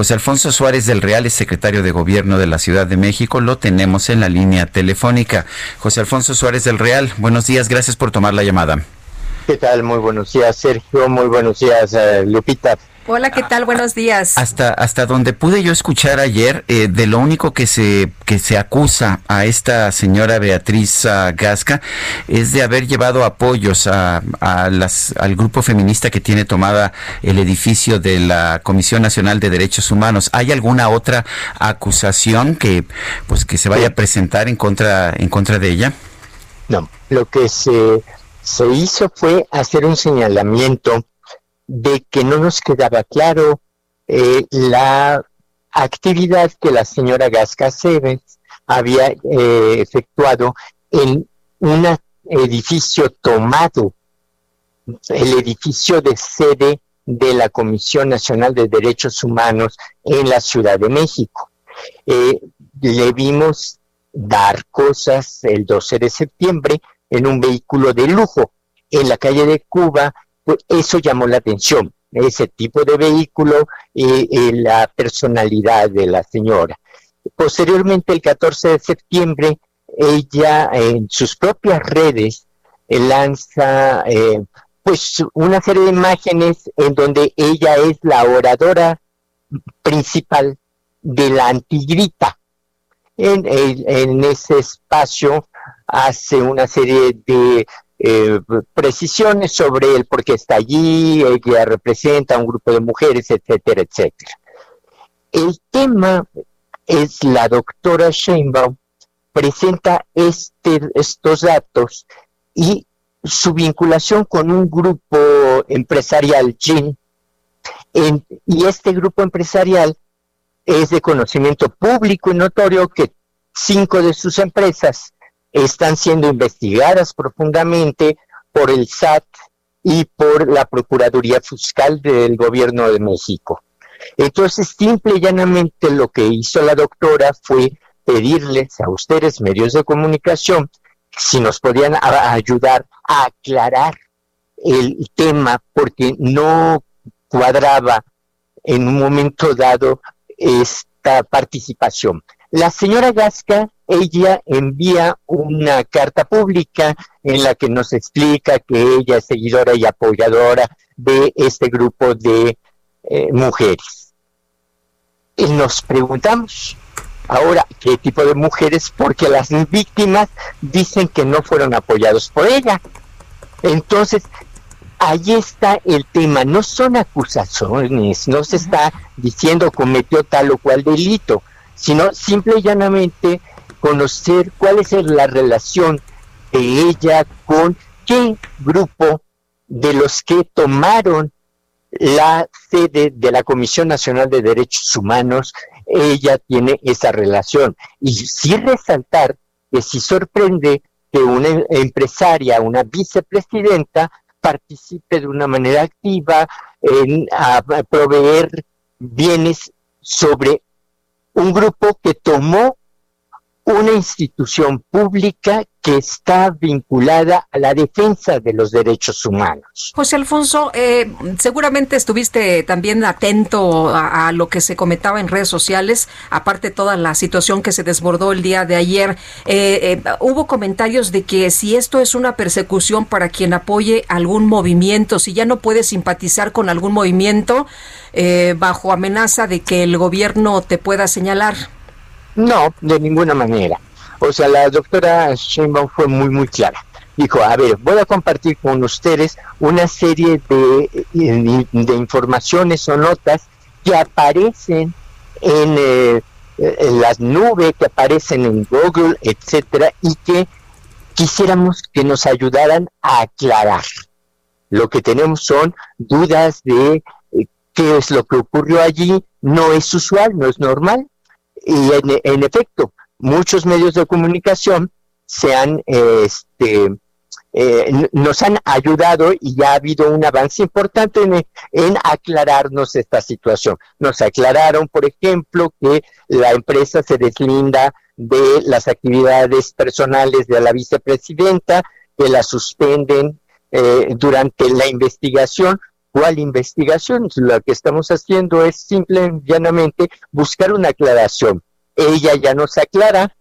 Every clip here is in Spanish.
José Alfonso Suárez del Real es secretario de Gobierno de la Ciudad de México. Lo tenemos en la línea telefónica. José Alfonso Suárez del Real, buenos días. Gracias por tomar la llamada. ¿Qué tal? Muy buenos días, Sergio. Muy buenos días, eh, Lupita. Hola, ¿qué tal? Buenos días. Hasta, hasta donde pude yo escuchar ayer, eh, de lo único que se, que se acusa a esta señora Beatriz uh, Gasca es de haber llevado apoyos a, a las, al grupo feminista que tiene tomada el edificio de la Comisión Nacional de Derechos Humanos. ¿Hay alguna otra acusación que, pues, que se vaya a presentar en contra, en contra de ella? No, lo que se, se hizo fue hacer un señalamiento de que no nos quedaba claro eh, la actividad que la señora Gasca Cebes había eh, efectuado en un edificio tomado, el edificio de sede de la Comisión Nacional de Derechos Humanos en la Ciudad de México. Eh, le vimos dar cosas el 12 de septiembre en un vehículo de lujo en la calle de Cuba eso llamó la atención, ese tipo de vehículo y, la personalidad de la señora. Posteriormente, el 14 de septiembre, ella en sus propias redes eh, lanza eh, pues una serie de imágenes en donde ella es la oradora principal de la antigrita. En, en ese espacio hace una serie de eh, precisiones sobre el por qué está allí, ella representa a un grupo de mujeres, etcétera, etcétera. El tema es la doctora Sheinbaum presenta este, estos datos y su vinculación con un grupo empresarial, GIN, y este grupo empresarial es de conocimiento público y notorio que cinco de sus empresas están siendo investigadas profundamente por el SAT y por la Procuraduría Fiscal del Gobierno de México. Entonces, simple y llanamente lo que hizo la doctora fue pedirles a ustedes, medios de comunicación, si nos podían ayudar a aclarar el tema, porque no cuadraba en un momento dado esta participación. La señora Gasca ella envía una carta pública en la que nos explica que ella es seguidora y apoyadora de este grupo de eh, mujeres. Y nos preguntamos ahora qué tipo de mujeres, porque las víctimas dicen que no fueron apoyados por ella. Entonces, ahí está el tema, no son acusaciones, no se está diciendo cometió tal o cual delito, sino simple y llanamente conocer cuál es la relación de ella con qué grupo de los que tomaron la sede de la Comisión Nacional de Derechos Humanos, ella tiene esa relación. Y sí resaltar que si sorprende que una empresaria, una vicepresidenta, participe de una manera activa en a proveer bienes sobre un grupo que tomó una institución pública que está vinculada a la defensa de los derechos humanos. José Alfonso, eh, seguramente estuviste también atento a, lo que se comentaba en redes sociales, aparte toda la situación que se desbordó el día de ayer. Eh, eh, hubo comentarios de que si esto es una persecución para quien apoye algún movimiento, si ya no puedes simpatizar con algún movimiento eh, bajo amenaza de que el gobierno te pueda señalar. No, de ninguna manera. O sea, la doctora Sheinbaum fue muy, muy clara. Dijo, a ver, voy a compartir con ustedes una serie de, de, de informaciones o notas que aparecen en, eh, en, las nubes, que aparecen en Google, etcétera, y que quisiéramos que nos ayudaran a aclarar. Lo que tenemos son dudas de qué es lo que ocurrió allí, no es usual, no es normal. Y en, efecto, muchos medios de comunicación se han, este, eh, nos han ayudado y ya ha habido un avance importante en, en, aclararnos esta situación. Nos aclararon, por ejemplo, que la empresa se deslinda de las actividades personales de la vicepresidenta, que la suspenden eh, durante la investigación. ¿Cuál investigación? Lo que estamos haciendo es simple y llanamente buscar una aclaración. Ella ya nos aclara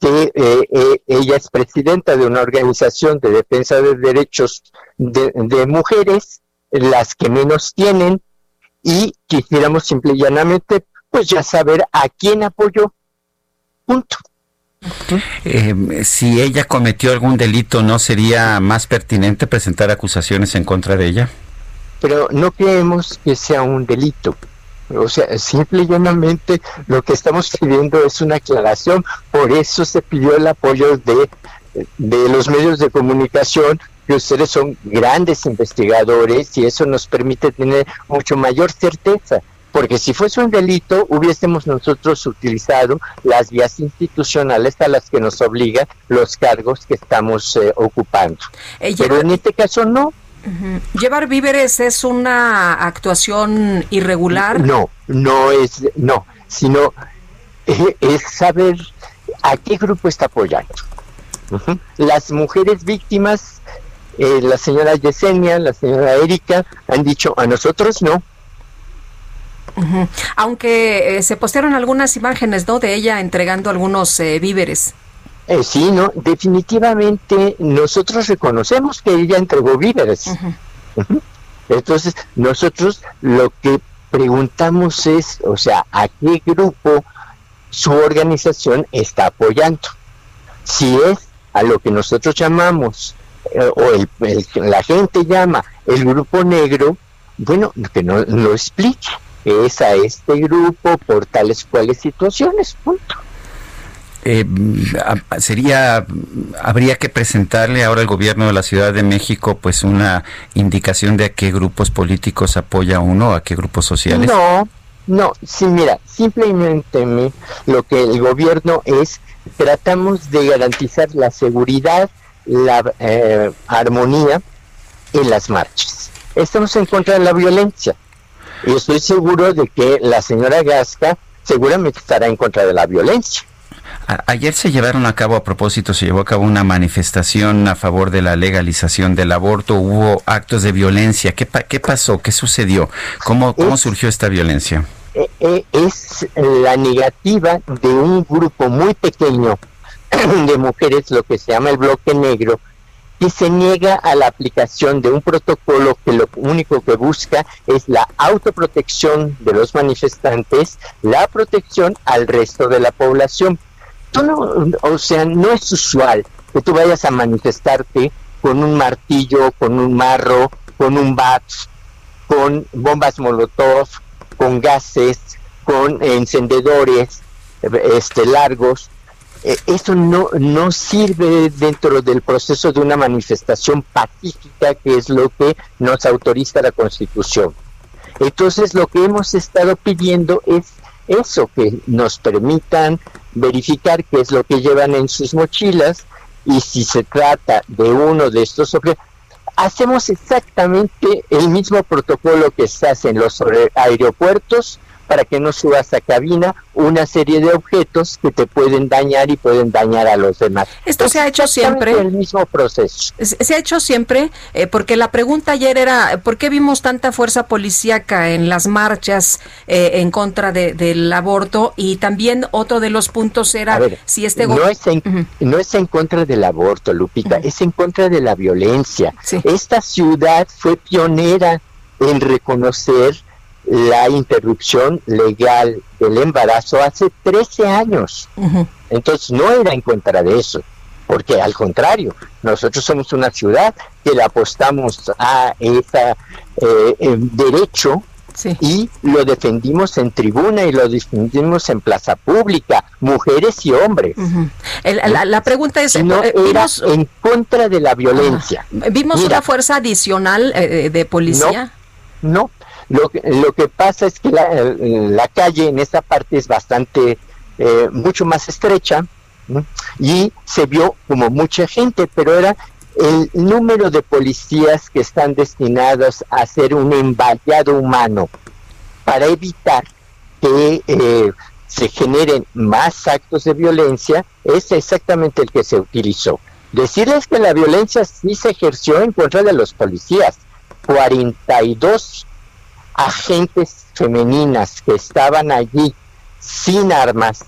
que eh, eh, ella es presidenta de una organización de defensa de derechos de, mujeres, las que menos tienen, y quisiéramos simple y llanamente, pues ya saber a quién apoyó. Punto. Eh, si ella cometió algún delito, ¿no sería más pertinente presentar acusaciones en contra de ella? Pero no creemos que sea un delito. O sea, simple y llanamente lo que estamos pidiendo es una aclaración. Por eso se pidió el apoyo de, de los medios de comunicación, que ustedes son grandes investigadores y eso nos permite tener mucho mayor certeza porque si fuese un delito hubiésemos nosotros utilizado las vías institucionales a las que nos obligan los cargos que estamos eh, ocupando. Eh, Pero en este caso no. ¿Llevar víveres es una actuación irregular? No, no es, no, sino eh, es saber a qué grupo está apoyando. Las mujeres víctimas, la señora Yesenia, la señora Erika, han dicho a nosotros no, aunque eh, se postearon algunas imágenes, ¿no? De ella entregando algunos eh, víveres. Eh, sí, no, definitivamente nosotros reconocemos que ella entregó víveres. Entonces, nosotros lo que preguntamos es, o sea, ¿a qué grupo su organización está apoyando? Si es a lo que nosotros llamamos, o el, la gente llama el grupo negro, bueno, que no lo explique es a este grupo por tales cuales situaciones, punto. Eh, sería habría que presentarle ahora al gobierno de la Ciudad de México pues una indicación de a qué grupos políticos apoya uno, a qué grupos sociales. No, no, sí, mira, simplemente lo que el gobierno es tratamos de garantizar la seguridad, la eh, armonía en las marchas. Estamos en contra de la violencia y estoy seguro de que la señora Gasca seguramente estará en contra de la violencia. Ayer se llevaron a cabo, a propósito, se llevó a cabo una manifestación a favor de la legalización del aborto. Hubo actos de violencia. ¿Qué, qué pasó? ¿Qué sucedió? ¿Cómo, cómo surgió esta violencia? Eh, eh, es la negativa de un grupo muy pequeño de mujeres, lo que se llama el bloque negro, y se niega a la aplicación de un protocolo que lo único que busca es la autoprotección de los manifestantes, la protección al resto de la población. Tú no, o sea, no es usual que tú vayas a manifestarte con un martillo, con un marro, con un bat, con bombas molotov, con gases, con encendedores este largos eh, eso no, no sirve dentro del proceso de una manifestación pacífica, que es lo que nos autoriza la Constitución. Entonces, lo que hemos estado pidiendo es eso, que nos permitan verificar qué es lo que llevan en sus mochilas y si se trata de uno de estos objetos, hacemos exactamente el mismo protocolo que se hace en los aeropuertos para que no subas a cabina una serie de objetos que te pueden dañar y pueden dañar a los demás. Esto se ha hecho siempre. El mismo proceso. Se ha hecho siempre, eh, porque la pregunta ayer era, ¿por qué vimos tanta fuerza policíaca en las marchas eh, en contra del aborto? Y también otro de los puntos era si este no es en, no es en contra del aborto, Lupita, es en contra de la violencia. Esta ciudad fue pionera en reconocer la interrupción legal del embarazo hace 13 años. Entonces no era en contra de eso, porque al contrario, nosotros somos una ciudad que le apostamos a ese eh, derecho y lo defendimos en tribuna y lo defendimos en plaza pública, mujeres y hombres. la, pregunta es, no eh, era en contra de la violencia. ¿Vimos una fuerza adicional eh, de policía? No, Lo, lo que pasa es que la, calle en esa parte es bastante, eh, mucho más estrecha y se vio como mucha gente, pero era el número de policías que están destinados a hacer un emballado humano para evitar que eh, se generen más actos de violencia es exactamente el que se utilizó. Decirles que la violencia sí se ejerció en contra de los policías. 42 agentes femeninas que estaban allí sin armas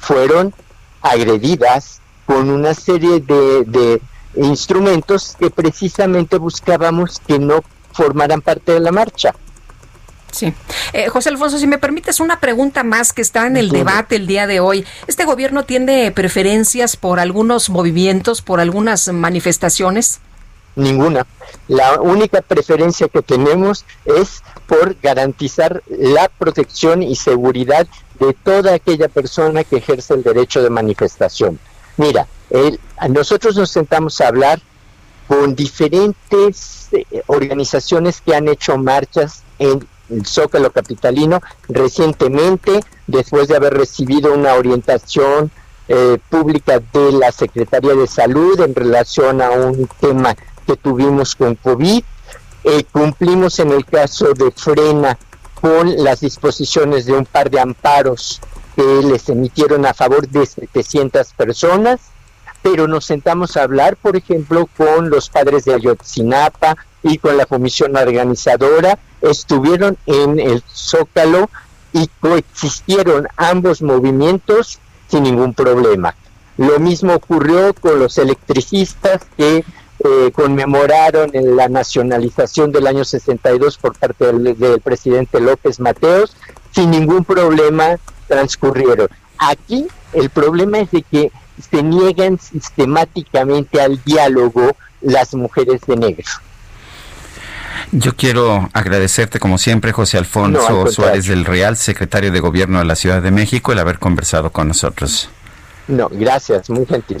fueron agredidas con una serie de, de instrumentos que precisamente buscábamos que no formaran parte de la marcha. Sí. Eh, José Alfonso, si me permites una pregunta más que está en el debate el día de hoy. ¿Este gobierno tiene preferencias por algunos movimientos, por algunas manifestaciones? Ninguna. La única preferencia que tenemos es por garantizar la protección y seguridad de toda aquella persona que ejerce el derecho de manifestación. Mira, nosotros nos sentamos a hablar con diferentes eh, organizaciones que han hecho marchas en el Zócalo Capitalino recientemente, después de haber recibido una orientación eh, pública de la Secretaría de Salud en relación a un tema que tuvimos con COVID. Eh, cumplimos en el caso de Frena con las disposiciones de un par de amparos que les emitieron a favor de 700 personas, pero nos sentamos a hablar, por ejemplo, con los padres de Ayotzinapa y con la comisión organizadora estuvieron en el Zócalo y coexistieron ambos movimientos sin ningún problema. Lo mismo ocurrió con los electricistas que eh, conmemoraron en la nacionalización del año 62 por parte del, del, presidente López Mateos, sin ningún problema transcurrieron. Aquí el problema es de que se niegan sistemáticamente al diálogo las mujeres de negro. Yo quiero agradecerte, como siempre, José Alfonso Suárez del Real, secretario de Gobierno de la Ciudad de México, el haber conversado con nosotros. No, gracias, muy gentil.